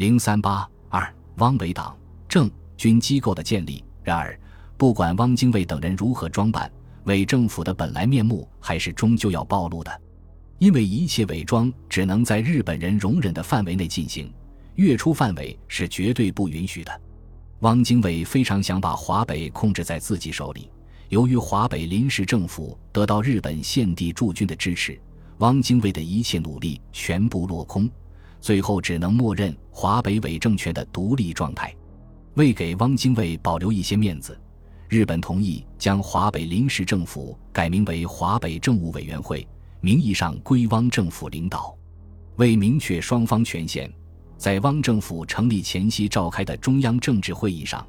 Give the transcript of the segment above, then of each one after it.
零三八二，汪伪党政军机构的建立。然而，不管汪精卫等人如何装扮，伪政府的本来面目还是终究要暴露的，因为一切伪装只能在日本人容忍的范围内进行，越出范围是绝对不允许的。汪精卫非常想把华北控制在自己手里，由于华北临时政府得到日本献地驻军的支持，汪精卫的一切努力全部落空。最后只能默认华北伪政权的独立状态。为给汪精卫保留一些面子，日本同意将华北临时政府改名为华北政务委员会，名义上归汪政府领导。为明确双方权限，在汪政府成立前夕召开的中央政治会议上，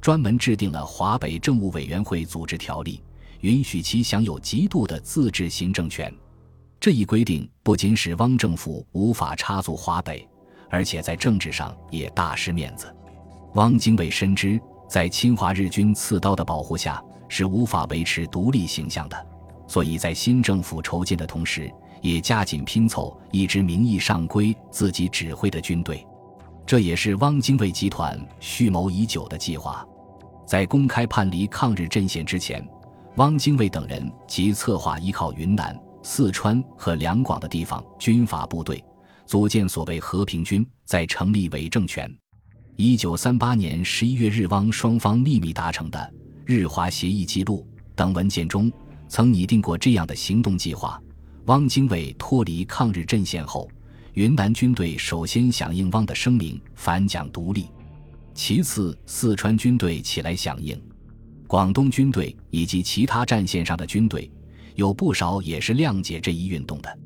专门制定了华北政务委员会组织条例，允许其享有极度的自治行政权。这一规定不仅使汪政府无法插足华北，而且在政治上也大失面子。汪精卫深知，在侵华日军刺刀的保护下是无法维持独立形象的，所以在新政府筹建的同时，也加紧拼凑一支名义上归自己指挥的军队。这也是汪精卫集团蓄谋已久的计划。在公开叛离抗日阵线之前，汪精卫等人即策划依靠云南。四川和两广的地方军阀部队组建所谓和平军，再成立伪政权。一九三八年十一月，日汪双方秘密达成的《日华协议记录》等文件中，曾拟定过这样的行动计划：汪精卫脱离抗日阵线后，云南军队首先响应汪的声明，反蒋独立；其次，四川军队起来响应，广东军队以及其他战线上的军队。有不少也是谅解这一运动的。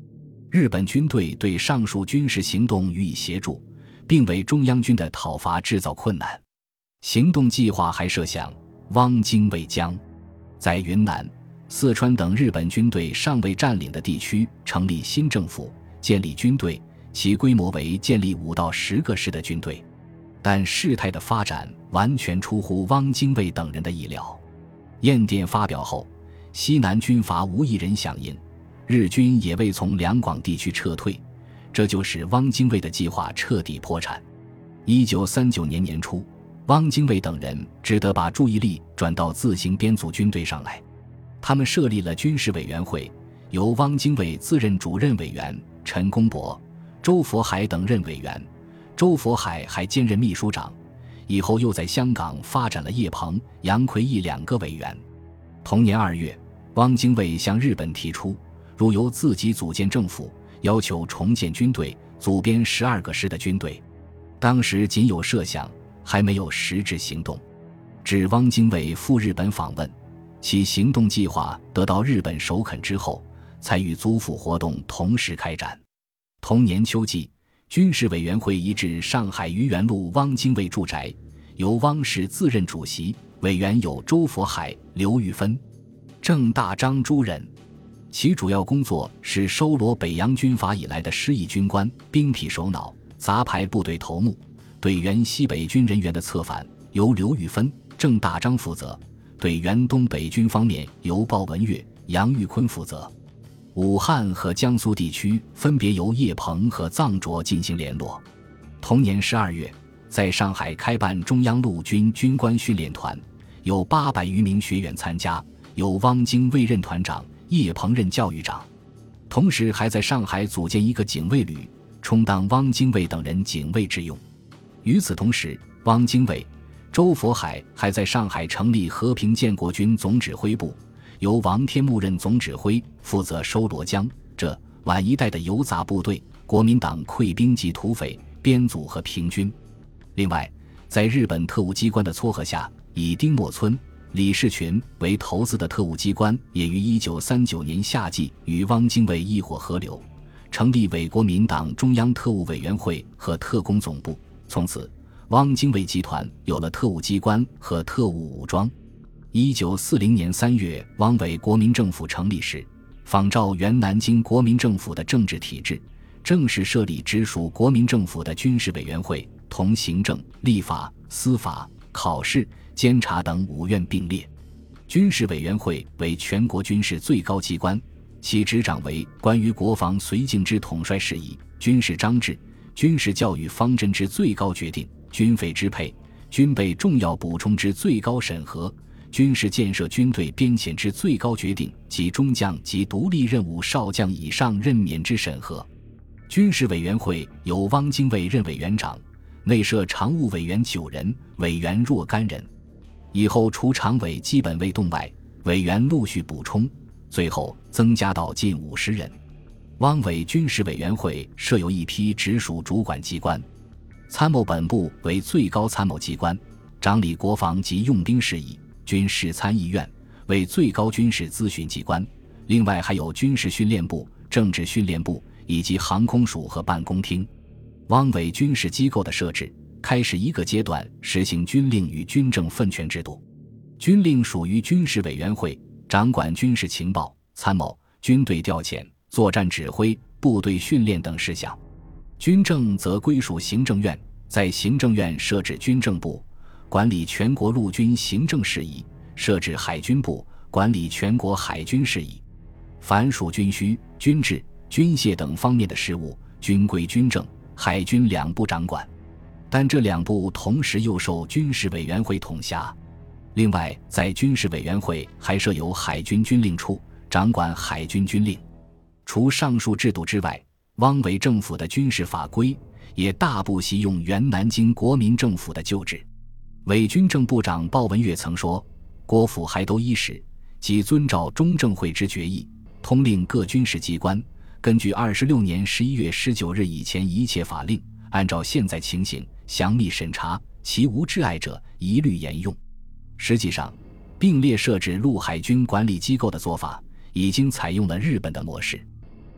日本军队对上述军事行动予以协助，并为中央军的讨伐制造困难。行动计划还设想，汪精卫将在云南、四川等日本军队尚未占领的地区成立新政府，建立军队，其规模为建立五到十个师的军队。但事态的发展完全出乎汪精卫等人的意料。唁电发表后。西南军阀无一人响应，日军也未从两广地区撤退，这就使汪精卫的计划彻底破产。一九三九年年初，汪精卫等人只得把注意力转到自行编组军队上来。他们设立了军事委员会，由汪精卫自任主任委员，陈公博、周佛海等任委员。周佛海还兼任秘书长，以后又在香港发展了叶鹏、杨奎义两个委员。同年二月。汪精卫向日本提出，如由自己组建政府，要求重建军队，组编十二个师的军队。当时仅有设想，还没有实质行动。指汪精卫赴日本访问，其行动计划得到日本首肯之后，才与租府活动同时开展。同年秋季，军事委员会移至上海愚园路汪精卫住宅，由汪氏自任主席，委员有周佛海、刘玉芬。郑大章诸人，其主要工作是收罗北洋军阀以来的失意军官、兵痞首脑、杂牌部队头目。对原西北军人员的策反，由刘玉芬、郑大章负责；对原东北军方面，由鲍文岳、杨玉坤负责。武汉和江苏地区分别由叶鹏和臧卓进行联络。同年十二月，在上海开办中央陆军军官训练团，有八百余名学员参加。由汪精卫任团长，叶鹏任教育长，同时还在上海组建一个警卫旅，充当汪精卫等人警卫之用。与此同时，汪精卫、周佛海还在上海成立和平建国军总指挥部，由王天木任总指挥，负责收罗江浙皖一带的游杂部队、国民党溃兵及土匪，编组和平军。另外，在日本特务机关的撮合下，以丁默村。李士群为投资的特务机关，也于一九三九年夏季与汪精卫一伙合流，成立伪国民党中央特务委员会和特工总部。从此，汪精卫集团有了特务机关和特务武装。一九四零年三月，汪伪国民政府成立时，仿照原南京国民政府的政治体制，正式设立直属国民政府的军事委员会，同行政、立法、司法、考试。监察等五院并列，军事委员会为全国军事最高机关，其执掌为关于国防绥靖之统帅事宜、军事章制、军事教育方针之最高决定、军费支配、军备重要补充之最高审核、军事建设军队编遣之最高决定及中将及独立任务少将以上任免之审核。军事委员会由汪精卫任委员长，内设常务委员九人，委员若干人。以后除常委基本未动外，委员陆续补充，最后增加到近五十人。汪伪军事委员会设有一批直属主管机关，参谋本部为最高参谋机关，掌理国防及用兵事宜；军事参议院为最高军事咨询机关，另外还有军事训练部、政治训练部以及航空署和办公厅。汪伪军事机构的设置，开始一个阶段实行军令与军政分权制度，军令属于军事委员会，掌管军事情报、参谋、军队调遣。作战指挥、部队训练等事项，军政则归属行政院，在行政院设置军政部，管理全国陆军行政事宜；设置海军部，管理全国海军事宜。凡属军需、军制、军械等方面的事务，均归军政、海军两部掌管。但这两部同时又受军事委员会统辖。另外，在军事委员会还设有海军军令处，掌管海军军令。除上述制度之外，汪伪政府的军事法规也大部习用原南京国民政府的旧制。伪军政部长鲍文岳曾说：“国府还都一时，即遵照中正会之决议，通令各军事机关，根据二十六年十一月十九日以前一切法令，按照现在情形详密审查，其无挚碍者，一律沿用。”实际上，并列设置陆海军管理机构的做法，已经采用了日本的模式。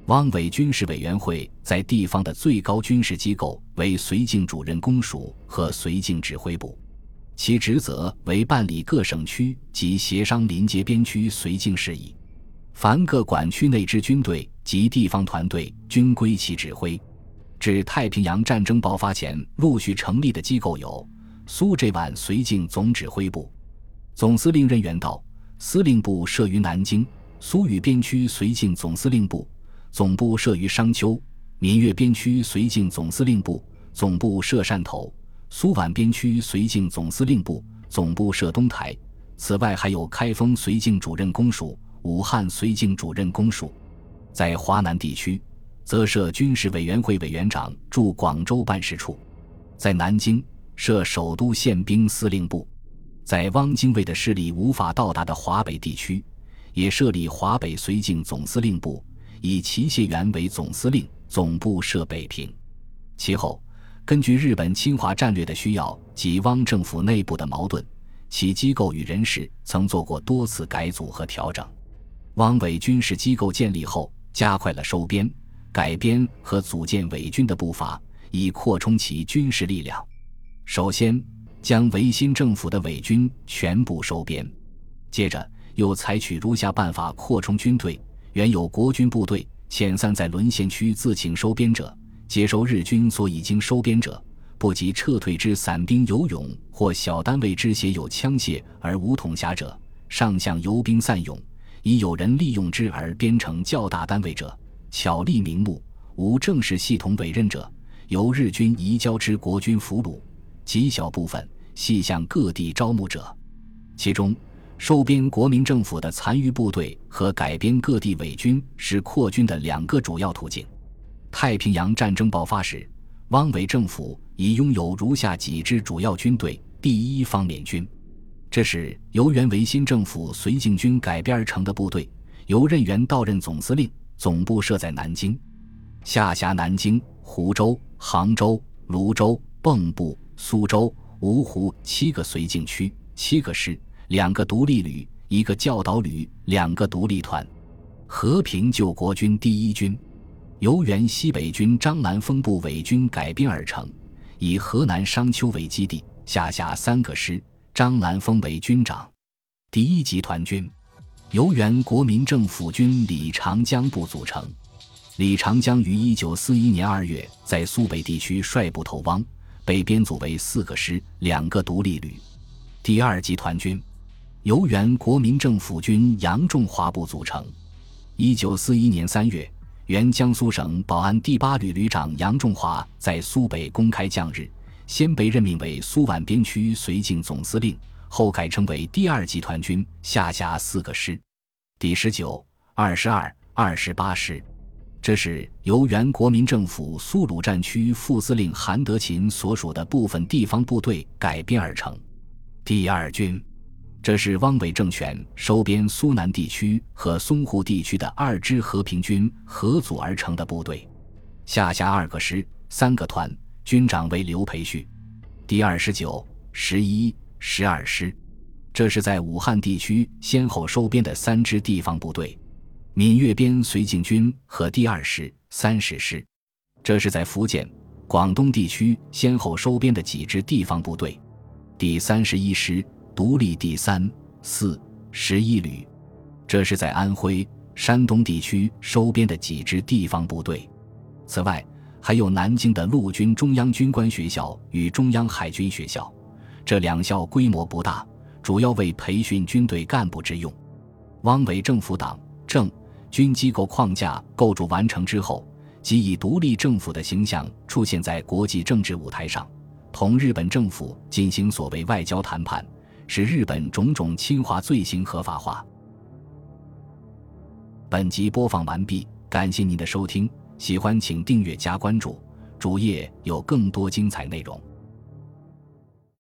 汪伪军事委员会在地方的最高军事机构为绥靖主任公署和绥靖指挥部，其职责为办理各省区及协商临街边区绥靖事宜。凡各管区内之军队及地方团队均归其指挥。至太平洋战争爆发前陆续成立的机构有：苏浙皖绥靖总指挥部，总司令任员道，司令部设于南京；苏豫边区绥靖总司令部。总部设于商丘，闽粤边区绥靖总司令部总部设汕头，苏皖边区绥靖总司令部总部设东台。此外，还有开封绥靖主任公署、武汉绥靖主任公署。在华南地区，则设军事委员会委员长驻广州办事处。在南京设首都宪兵司令部。在汪精卫的势力无法到达的华北地区，也设立华北绥靖总司令部。以齐燮元为总司令，总部设北平。其后，根据日本侵华战略的需要及汪政府内部的矛盾，其机构与人事曾做过多次改组和调整。汪伪军事机构建立后，加快了收编、改编和组建伪军的步伐，以扩充其军事力量。首先，将维新政府的伪军全部收编，接着又采取如下办法扩充军队。原有国军部队遣散在沦陷区自请收编者，接收日军所已经收编者，不及撤退之散兵游勇或小单位之携有枪械而无统辖者，上向游兵散勇，以有人利用之而编成较大单位者，巧立名目无正式系统委任者，由日军移交之国军俘虏；极小部分系向各地招募者，其中。收编国民政府的残余部队和改编各地伪军是扩军的两个主要途径。太平洋战争爆发时，汪伪政府已拥有如下几支主要军队：第一方面军，这是由原维新政府绥靖军改编而成的部队，由任元到任总司令，总部设在南京，下辖南京、湖州、杭州、泸州、蚌埠、苏州、芜湖七个绥靖区，七个师。两个独立旅，一个教导旅，两个独立团。和平救国军第一军，由原西北军张兰峰部伪军改编而成，以河南商丘为基地，下辖三个师，张兰峰为军长。第一集团军，由原国民政府军李长江部组成。李长江于一九四一年二月在苏北地区率部投汪，被编组为四个师，两个独立旅。第二集团军。由原国民政府军杨仲华部组成。一九四一年三月，原江苏省保安第八旅旅长杨仲华在苏北公开降日，先被任命为苏皖边区绥靖总司令，后改称为第二集团军，下辖四个师：第十九、二十二、二十八师。这是由原国民政府苏鲁战区副司令韩德勤所属的部分地方部队改编而成。第二军，这是汪伪政权收编苏南地区和淞沪地区的二支和平军合组而成的部队，下辖二个师、三个团，军长为刘培旭。第二十九、十一、十二师，这是在武汉地区先后收编的三支地方部队。闽粤边绥靖军和第二师、三十师，这是在福建、广东地区先后收编的几支地方部队；第三十一师独立第三、四、十一旅，这是在安徽、山东地区收编的几支地方部队。此外，还有南京的陆军中央军官学校与中央海军学校，这两校规模不大，主要为培训军队干部之用。汪伪政府党政。军机构框架构筑完成之后，即以独立政府的形象出现在国际政治舞台上，同日本政府进行所谓外交谈判，使日本种种侵华罪行合法化。本集播放完毕，感谢您的收听，喜欢请订阅加关注，主页有更多精彩内容。